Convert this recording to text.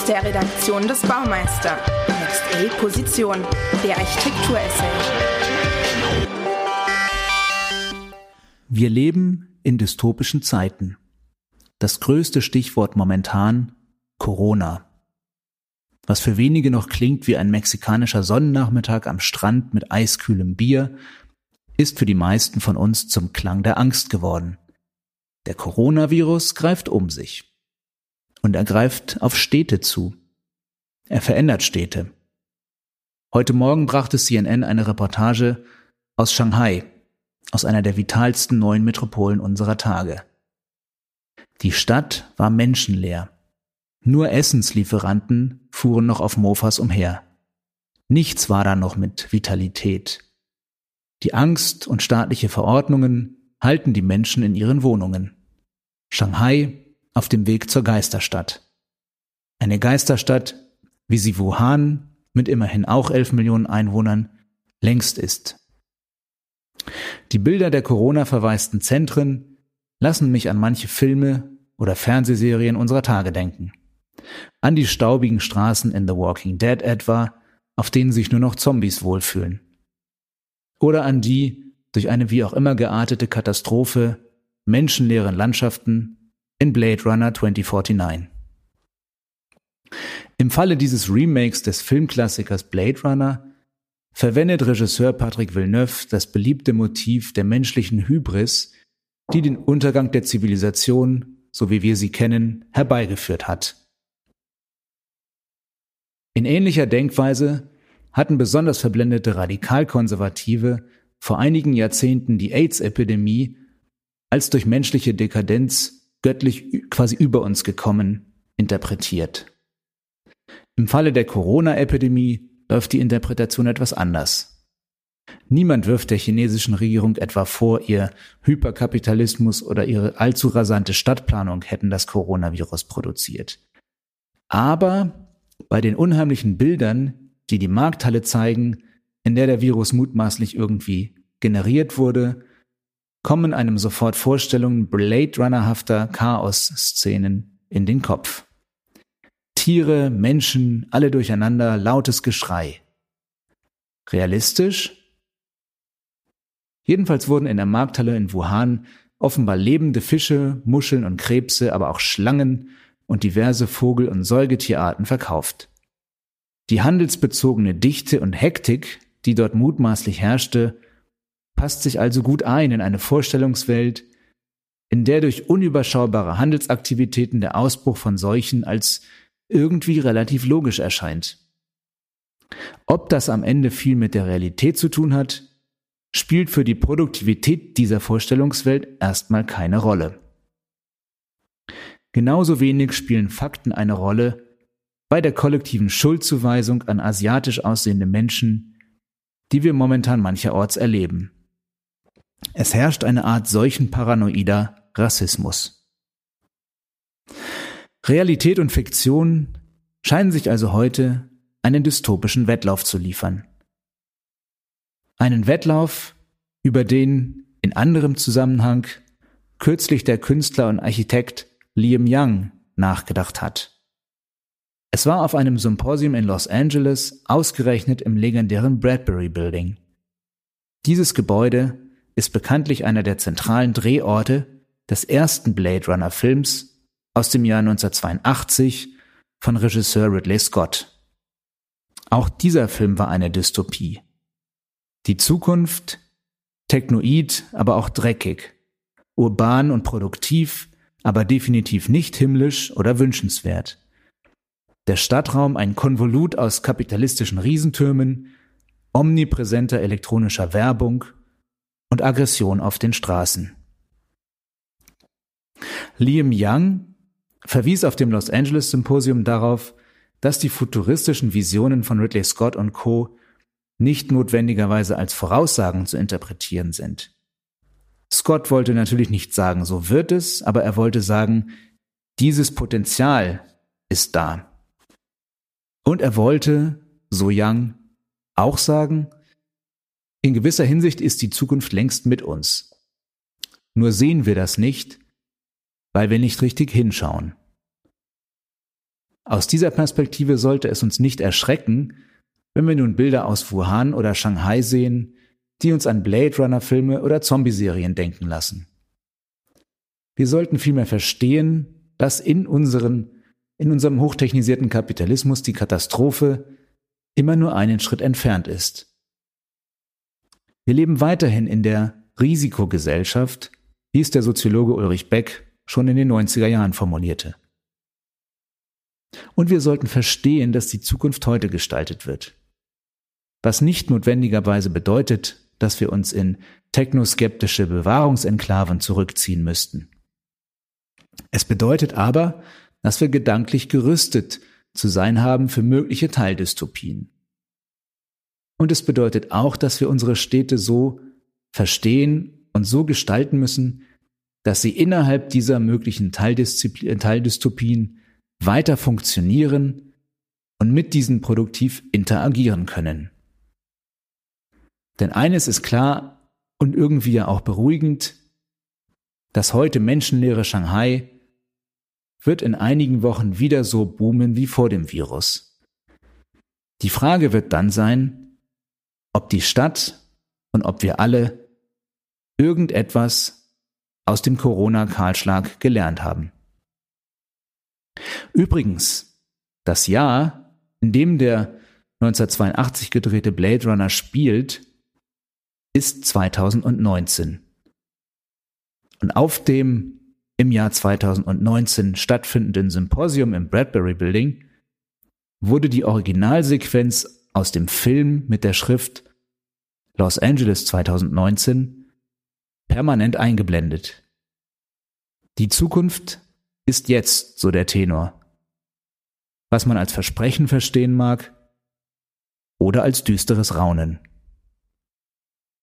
Aus der Redaktion des Baumeister. Next A Position. Der Architekturessay. Wir leben in dystopischen Zeiten. Das größte Stichwort momentan Corona. Was für wenige noch klingt wie ein mexikanischer Sonnennachmittag am Strand mit eiskühlem Bier, ist für die meisten von uns zum Klang der Angst geworden. Der Coronavirus greift um sich. Und er greift auf Städte zu. Er verändert Städte. Heute Morgen brachte CNN eine Reportage aus Shanghai, aus einer der vitalsten neuen Metropolen unserer Tage. Die Stadt war menschenleer. Nur Essenslieferanten fuhren noch auf Mofas umher. Nichts war da noch mit Vitalität. Die Angst und staatliche Verordnungen halten die Menschen in ihren Wohnungen. Shanghai auf dem Weg zur Geisterstadt. Eine Geisterstadt, wie sie Wuhan mit immerhin auch elf Millionen Einwohnern längst ist. Die Bilder der Corona-verwaisten Zentren lassen mich an manche Filme oder Fernsehserien unserer Tage denken. An die staubigen Straßen in The Walking Dead etwa, auf denen sich nur noch Zombies wohlfühlen. Oder an die, durch eine wie auch immer geartete Katastrophe, menschenleeren Landschaften in Blade Runner 2049. Im Falle dieses Remakes des Filmklassikers Blade Runner verwendet Regisseur Patrick Villeneuve das beliebte Motiv der menschlichen Hybris, die den Untergang der Zivilisation, so wie wir sie kennen, herbeigeführt hat. In ähnlicher Denkweise hatten besonders verblendete Radikalkonservative vor einigen Jahrzehnten die AIDS-Epidemie als durch menschliche Dekadenz göttlich quasi über uns gekommen interpretiert. Im Falle der Corona-Epidemie läuft die Interpretation etwas anders. Niemand wirft der chinesischen Regierung etwa vor, ihr Hyperkapitalismus oder ihre allzu rasante Stadtplanung hätten das Coronavirus produziert. Aber bei den unheimlichen Bildern, die die Markthalle zeigen, in der der Virus mutmaßlich irgendwie generiert wurde, kommen einem sofort Vorstellungen Blade Runnerhafter Chaos-Szenen in den Kopf. Tiere, Menschen, alle durcheinander, lautes Geschrei. Realistisch? Jedenfalls wurden in der Markthalle in Wuhan offenbar lebende Fische, Muscheln und Krebse, aber auch Schlangen und diverse Vogel- und Säugetierarten verkauft. Die handelsbezogene Dichte und Hektik, die dort mutmaßlich herrschte, passt sich also gut ein in eine Vorstellungswelt, in der durch unüberschaubare Handelsaktivitäten der Ausbruch von Seuchen als irgendwie relativ logisch erscheint. Ob das am Ende viel mit der Realität zu tun hat, spielt für die Produktivität dieser Vorstellungswelt erstmal keine Rolle. Genauso wenig spielen Fakten eine Rolle bei der kollektiven Schuldzuweisung an asiatisch aussehende Menschen, die wir momentan mancherorts erleben. Es herrscht eine Art solchen paranoider Rassismus. Realität und Fiktion scheinen sich also heute einen dystopischen Wettlauf zu liefern. Einen Wettlauf, über den in anderem Zusammenhang kürzlich der Künstler und Architekt Liam Young nachgedacht hat. Es war auf einem Symposium in Los Angeles, ausgerechnet im legendären Bradbury Building. Dieses Gebäude ist bekanntlich einer der zentralen Drehorte des ersten Blade Runner Films aus dem Jahr 1982 von Regisseur Ridley Scott. Auch dieser Film war eine Dystopie. Die Zukunft, technoid, aber auch dreckig, urban und produktiv, aber definitiv nicht himmlisch oder wünschenswert. Der Stadtraum ein Konvolut aus kapitalistischen Riesentürmen, omnipräsenter elektronischer Werbung und Aggression auf den Straßen. Liam Young verwies auf dem Los Angeles Symposium darauf, dass die futuristischen Visionen von Ridley Scott und Co. nicht notwendigerweise als Voraussagen zu interpretieren sind. Scott wollte natürlich nicht sagen, so wird es, aber er wollte sagen, dieses Potenzial ist da. Und er wollte, so Young, auch sagen, in gewisser Hinsicht ist die Zukunft längst mit uns. Nur sehen wir das nicht, weil wir nicht richtig hinschauen. Aus dieser Perspektive sollte es uns nicht erschrecken, wenn wir nun Bilder aus Wuhan oder Shanghai sehen, die uns an Blade Runner Filme oder Zombie-Serien denken lassen. Wir sollten vielmehr verstehen, dass in unseren, in unserem hochtechnisierten Kapitalismus die Katastrophe immer nur einen Schritt entfernt ist. Wir leben weiterhin in der Risikogesellschaft, wie es der Soziologe Ulrich Beck schon in den 90er Jahren formulierte. Und wir sollten verstehen, dass die Zukunft heute gestaltet wird. Was nicht notwendigerweise bedeutet, dass wir uns in technoskeptische Bewahrungsenklaven zurückziehen müssten. Es bedeutet aber, dass wir gedanklich gerüstet zu sein haben für mögliche Teildystopien. Und es bedeutet auch, dass wir unsere Städte so verstehen und so gestalten müssen, dass sie innerhalb dieser möglichen Teildystopien weiter funktionieren und mit diesen produktiv interagieren können. Denn eines ist klar und irgendwie ja auch beruhigend, das heute menschenleere Shanghai wird in einigen Wochen wieder so boomen wie vor dem Virus. Die Frage wird dann sein, ob die Stadt und ob wir alle irgendetwas aus dem Corona-Kahlschlag gelernt haben. Übrigens, das Jahr, in dem der 1982 gedrehte Blade Runner spielt, ist 2019. Und auf dem im Jahr 2019 stattfindenden Symposium im Bradbury Building wurde die Originalsequenz aus dem Film mit der Schrift Los Angeles 2019 permanent eingeblendet. Die Zukunft ist jetzt, so der Tenor. Was man als Versprechen verstehen mag oder als düsteres Raunen.